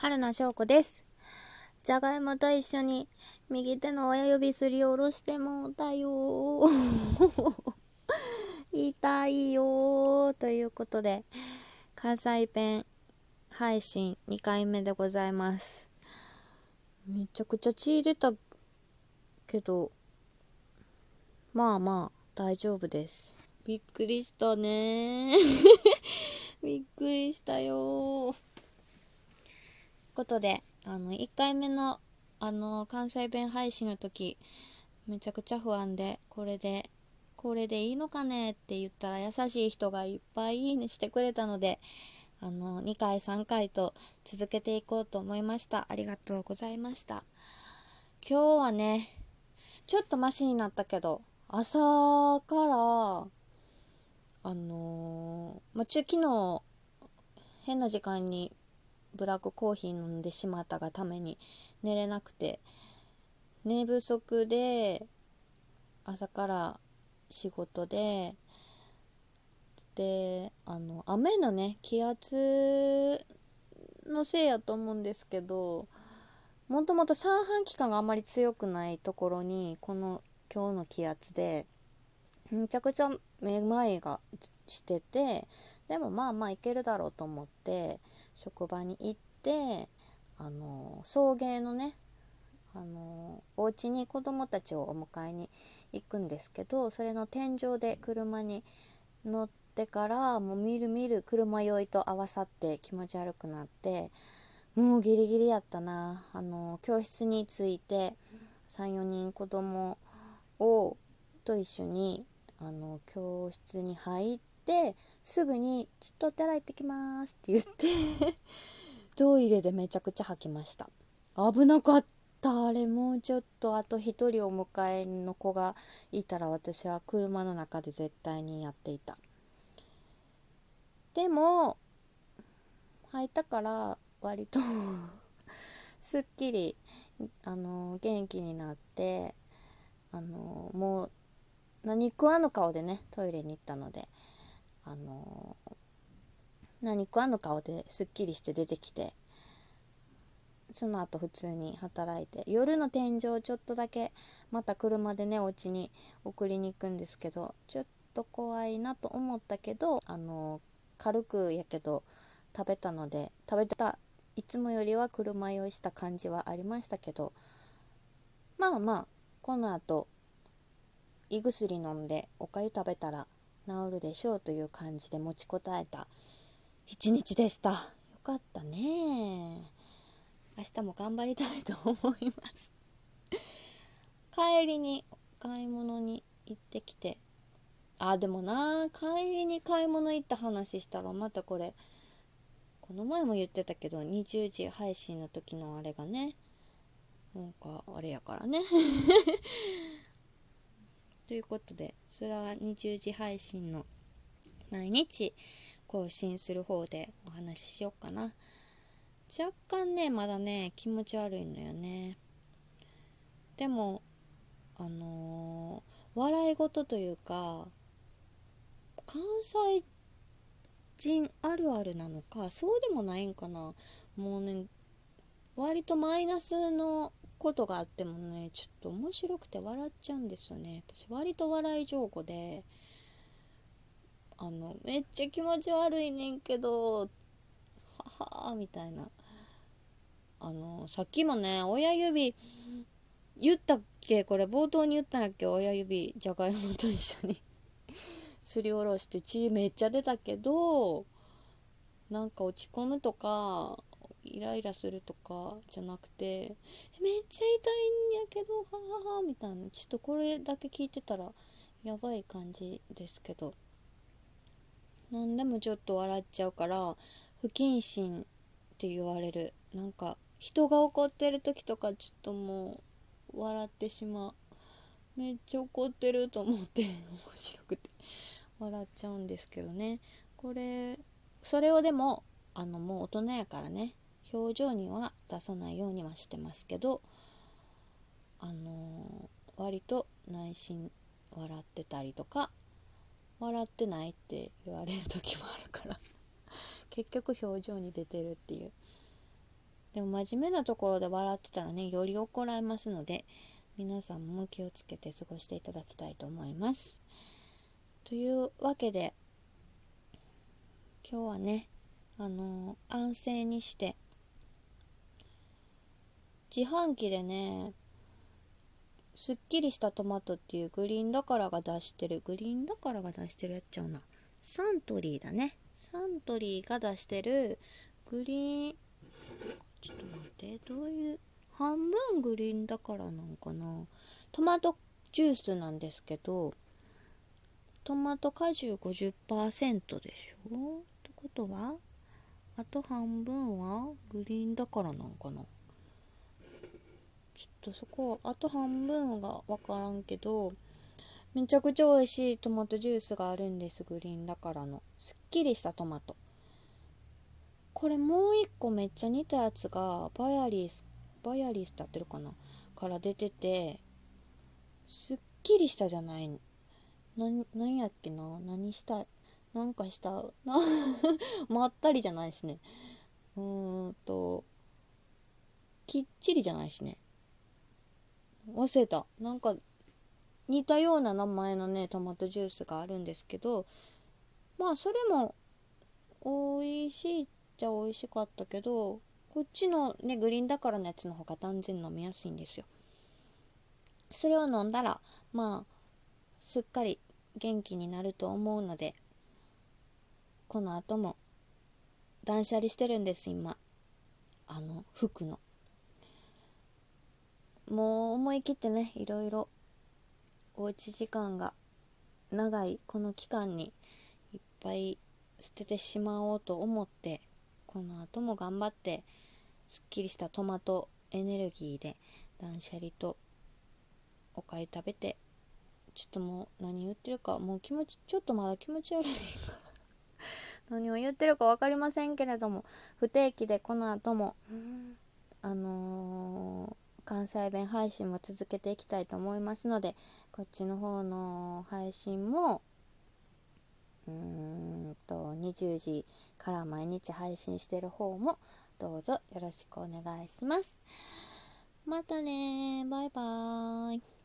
春名翔子です。じゃがいもと一緒に右手の親指すりおろしてもうたよー。痛いよ。ということで、関西弁配信2回目でございます。めちゃくちゃ血出たけど、まあまあ大丈夫です。びっくりしたね。びっくりしたよ。ことであの1回目のあの関西弁配信の時めちゃくちゃ不安でこれでこれでいいのかね？って言ったら優しい人がいっぱいいいねしてくれたのであの2回3回と続けていこうと思いました。ありがとうございました。今日はねちょっとマシになったけど朝からあのーまあ、ち昨日変な時間にブラックコーヒー飲んでしまったがために寝れなくて寝不足で朝から仕事でであの雨のね気圧のせいやと思うんですけどもともと三半規管があまり強くないところにこの今日の気圧でめちゃくちゃめまいがしててでもまあまあいけるだろうと思って職場に行ってあの送迎のねあのお家に子供たちをお迎えに行くんですけどそれの天井で車に乗ってからもうみるみる車酔いと合わさって気持ち悪くなってもうギリギリやったな。あの教室に着いて34人子供をと一緒にあの教室に入ってすぐに「ちょっとお手洗い行ってきます」って言って トイレでめちゃくちゃ吐きました。危なかった。あれもうちょっとあと一人お迎えの子がいたら私は車の中で絶対にやっていた。でも吐いたから割と すっきりあの元気になってあのもう何食わぬ顔でねトイレに行ったのであの何食わぬ顔ですっきりして出てきてその後普通に働いて夜の天井ちょっとだけまた車でねお家に送りに行くんですけどちょっと怖いなと思ったけどあの軽くやけど食べたので食べたいつもよりは車酔いした感じはありましたけどまあまあこの後胃薬飲んでおかゆ食べたら治るでしょうという感じで持ちこたえた一日でした。よかったね。明日も頑張りたいと思います。帰りに買い物に行ってきて。あでもな帰りに買い物行った話したらまたこれこの前も言ってたけど20時配信の時のあれがね。なんかあれやからね。ということでそれは20時配信の毎日更新する方でお話ししようかな。若干ねまだね気持ち悪いのよね。でもあのー、笑い事というか関西人あるあるなのかそうでもないんかな。もうね割とマイナスのことがあってもねちょっと面白くて笑っちゃうんですよね。私割と笑い上手であのめっちゃ気持ち悪いねんけどははみたいな。あのさっきもね親指言ったっけ？これ冒頭に言ったんやっけ？親指じゃがいもと一緒に すりおろして血めっちゃ出たけどなんか落ち込むとかイライラするとかじゃなくてめっちゃ痛いんやけどはははみたいな。ちょっとこれだけ聞いてたらやばい感じですけど。何でもちょっと笑っちゃうから不謹慎って言われる。なんか人が怒ってる時とかちょっともう笑ってしまう。めっちゃ怒ってると思って面白くて。笑っちゃうんですけどね。これそれをでもあのもう大人やからね。表情には出さないようにはしてますけどあのー、割と内心笑ってたりとか笑ってないって言われる時もあるから 結局表情に出てるっていう。でも真面目なところで笑ってたらねより怒られますので皆さんも気をつけて過ごしていただきたいと思います。というわけで今日はねあのー、安静にして自販機でねすっきりしたトマトっていうグリーンだからが出してる。グリーンだからが出してるやっちゃうな。サントリーだね。サントリーが出してるグリーン。ちょっと待って。どういう半分グリーンだからなんかな。トマトジュースなんですけどトマト果汁50%でしょ？ってことはあと半分はグリーンだからなんかな。ちょっとそこあと半分が分からんけどめちゃくちゃ美味しいトマトジュースがあるんですグリーンだからの。すっきりしたトマト。これもう一個めっちゃ似たやつがバヤリスバヤリスってってるかな？から出ててすっきりしたじゃない。な何やっけな？何した？いなんかした？まったりじゃないしね。うーんときっちりじゃないしね。忘れた。なんか似たような名前のねトマトジュースがあるんですけどまあそれも美味しいっちゃ美味しかったけどこっちのねグリーンだからのやつの方が断然飲みやすいんですよ。それを飲んだらまあすっかり元気になると思うのでこの後も断捨離してるんです今。あの服の。もう思い切ってねいろいろおうち時間が長いこの期間にいっぱい捨ててしまおうと思ってこの後も頑張ってすっきりしたトマトエネルギーで断捨離とおかゆ食べてちょっともう何言ってるかもう気持ちちょっとまだ気持ち悪い 何を言ってるか分かりませんけれども不定期でこの後もあのー関西弁配信も続けていきたいと思いますのでこっちの方の配信もうーんと20時から毎日配信してる方もどうぞよろしくお願いします。またねバイバーイ。